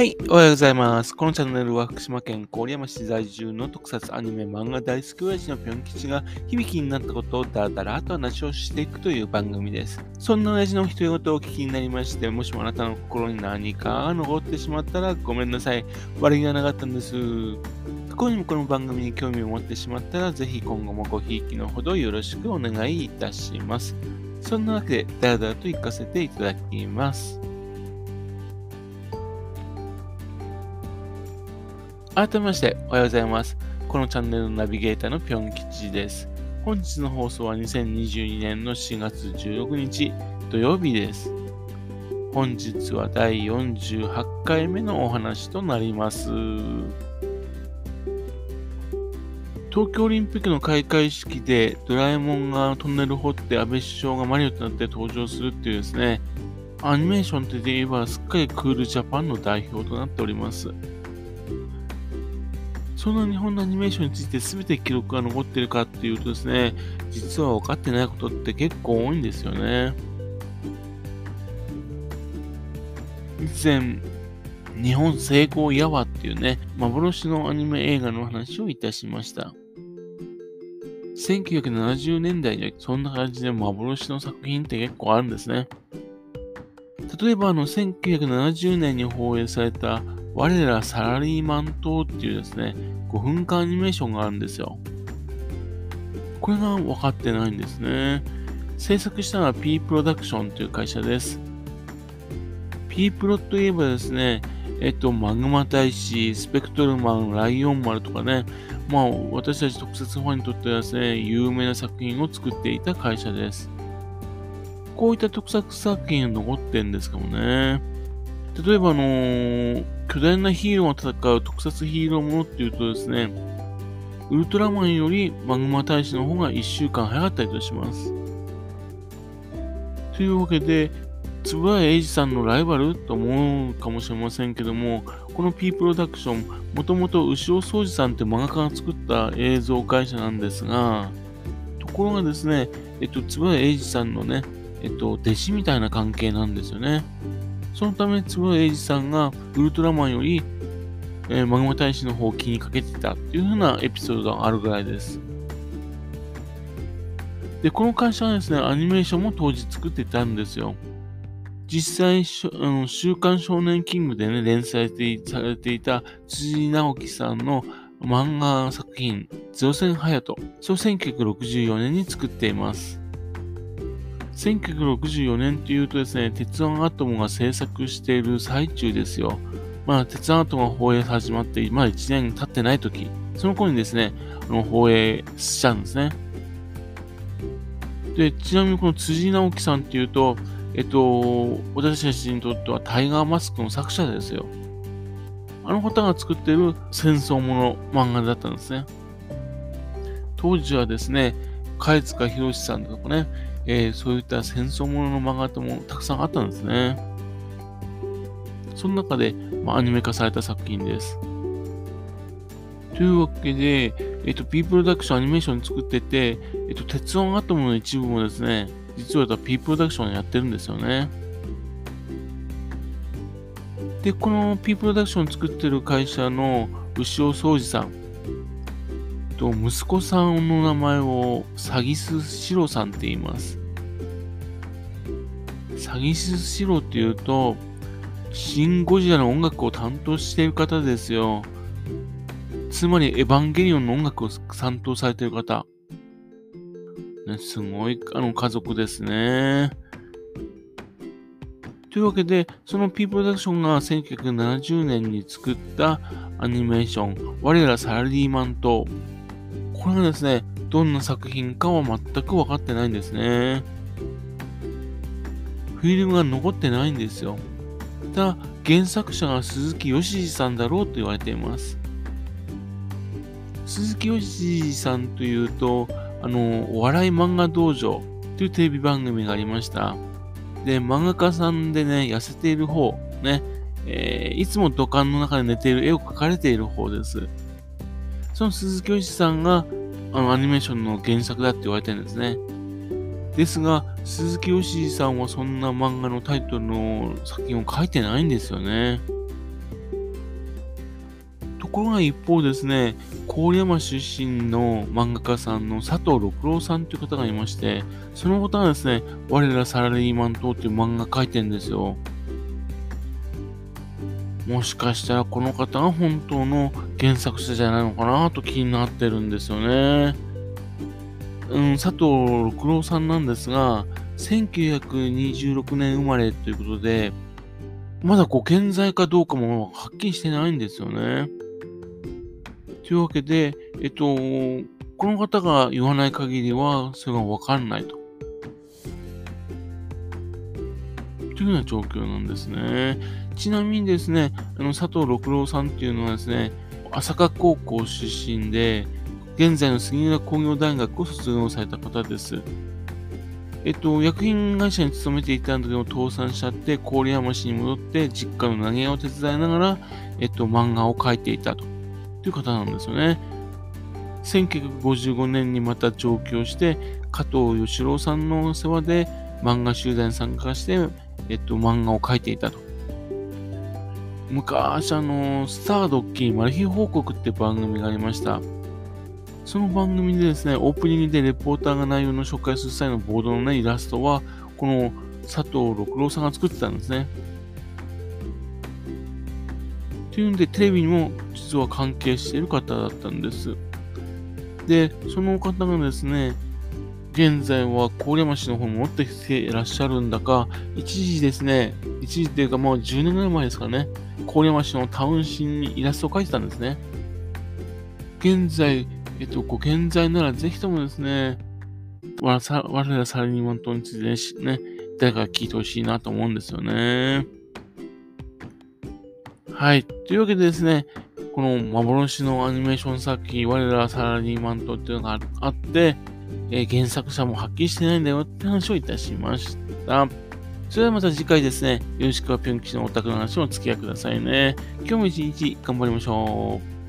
はい、おはようございます。このチャンネルは福島県郡山市在住の特撮アニメ漫画大好き親父のぴょん吉が響きになったことをだらだらと話をしていくという番組です。そんな親父の独り言をお聞きになりまして、もしもあなたの心に何か残ってしまったらごめんなさい。悪気がなかったんです。過去にもこの番組に興味を持ってしまったら、ぜひ今後もごひいきのほどよろしくお願いいたします。そんなわけで、だらだらと行かせていただきます。改めまして、おはようございます。このチャンネルのナビゲーターのぴょん吉です。本日の放送は2022年の4月16日土曜日です。本日は第48回目のお話となります。東京オリンピックの開会式でドラえもんがトンネル掘って安倍首相がマリオとなって登場するっていうですね、アニメーションって言えばすっかりクールジャパンの代表となっております。その日本のアニメーションについて全て記録が残ってるかっていうとですね、実は分かってないことって結構多いんですよね。以前、日本成功やわっていうね、幻のアニメ映画の話をいたしました。1970年代にはそんな感じで幻の作品って結構あるんですね。例えばあの1970年に放映された我らサラリーマン島っていうですね、5分間アニメーションがあるんですよ。これが分かってないんですね。制作したのは P プロダクションという会社です。P プロといえばですね、えっと、マグマ大使、スペクトルマン、ライオン丸とかね、まあ、私たち特設ファンにとってはですね、有名な作品を作っていた会社です。こういった特撮作品が残ってるんですかもね。例えば、あのー、巨大なヒーローが戦う特撮ヒーローものっていうとですね、ウルトラマンよりマグマ大使の方が1週間早かったりとします。というわけで、円谷英二さんのライバルと思うかもしれませんけども、この P プロダクション、もともと牛尾総司さんって漫画家が作った映像会社なんですが、ところがですね、えっと、円谷英二さんのね、えっと、弟子みたいな関係なんですよね。そのため、坪谷英二さんがウルトラマンより、えー、マグマ大使の方を気にかけてたっていう風なエピソードがあるぐらいです。で、この会社はですね、アニメーションも当時作ってたんですよ。実際、あの週刊少年キングでね、連載されていた辻直樹さんの漫画作品、ゼロ戦ハヤト、それを1964年に作っています。1964年というとですね、鉄腕アトムが制作している最中ですよ。まあ、鉄腕アトムが放映始まって、まだ1年経ってない時、その頃にですね、あの放映しちゃうんですね。で、ちなみにこの辻直樹さんっていうと、えっと、私たちにとってはタイガーマスクの作者ですよ。あの方が作ってる戦争もの漫画だったんですね。当時はですね、貝塚博さんとかね、えー、そういった戦争ものの漫画ともたくさんあったんですね。その中で、まあ、アニメ化された作品です。というわけで、えっ、と、P プロダクションアニメーション作ってて、えっ、と、鉄腕アトムの一部もですね、実は P プロダクションやってるんですよね。で、この P プロダクション作ってる会社の牛尾総司さん、と、息子さんの名前をサギスシロさんって言います。サギスシロっていうと、シン・ゴジラの音楽を担当している方ですよ。つまり、エヴァンゲリオンの音楽を担当されている方。ね、すごい、あの、家族ですね。というわけで、その P プロダクションが1970年に作ったアニメーション、我らサラリーマンとこれがですね、どんな作品かは全く分かってないんですね。フィルムが残ってないんですよ。ただ、原作者が鈴木よしじさんだろうと言われています。鈴木よしじさんというと、あの、お笑い漫画道場というテレビ番組がありました。で、漫画家さんでね、痩せている方、ね、えー、いつも土管の中で寝ている絵を描かれている方です。その鈴木よしさんがあのアニメーションの原作だって言われてるんですね。ですが、鈴木よしさんはそんな漫画のタイトルの作品を書いてないんですよね。ところが一方ですね、郡山出身の漫画家さんの佐藤六郎さんという方がいまして、その方はですね、我らサラリーマン党っていう漫画描いてるんですよ。もしかしたらこの方が本当の原作者じゃないのかなと気になってるんですよね。うん、佐藤六郎さんなんですが、1926年生まれということで、まだこう健在かどうかもはっきりしてないんですよね。というわけで、えっと、この方が言わない限りは、それがわかんないと。というような状況なんですね。ちなみにですね、あの佐藤六郎さんっていうのはですね、朝霞高校出身で、現在の杉浦工業大学を卒業された方です。えっと、薬品会社に勤めていたんだけど、倒産しちゃって、郡山市に戻って、実家の投げ屋を手伝いながら、えっと、漫画を描いていたと。という方なんですよね。1955年にまた上京して、加藤義郎さんの世話で漫画集団に参加して、えっと、漫画を描いていたと。昔、あの、スタードッキーマル秘報告って番組がありました。その番組でですね、オープニングでレポーターが内容の紹介する際のボードのね、イラストは、この佐藤六郎さんが作ってたんですね。というんで、テレビにも実は関係している方だったんです。で、その方がですね、現在は郡山市の方に持ってきていらっしゃるんだか、一時ですね、一時っていうかもう10年ぐらい前ですかね、郡山市のタウンシーにイラストを描いてたんですね。現在、えっと、ご健在ならぜひともですね、我らサラリーマン党についてね、誰か聞いてほしいなと思うんですよね。はい。というわけでですね、この幻のアニメーション作品、我らサラリーマン党っていうのがあって、えー、原作者もはっきりしてないんだよって話をいたしました。それではまた次回ですね、よろしくはぴょん吉のお宅の話もお付き合いくださいね。今日も一日頑張りましょう。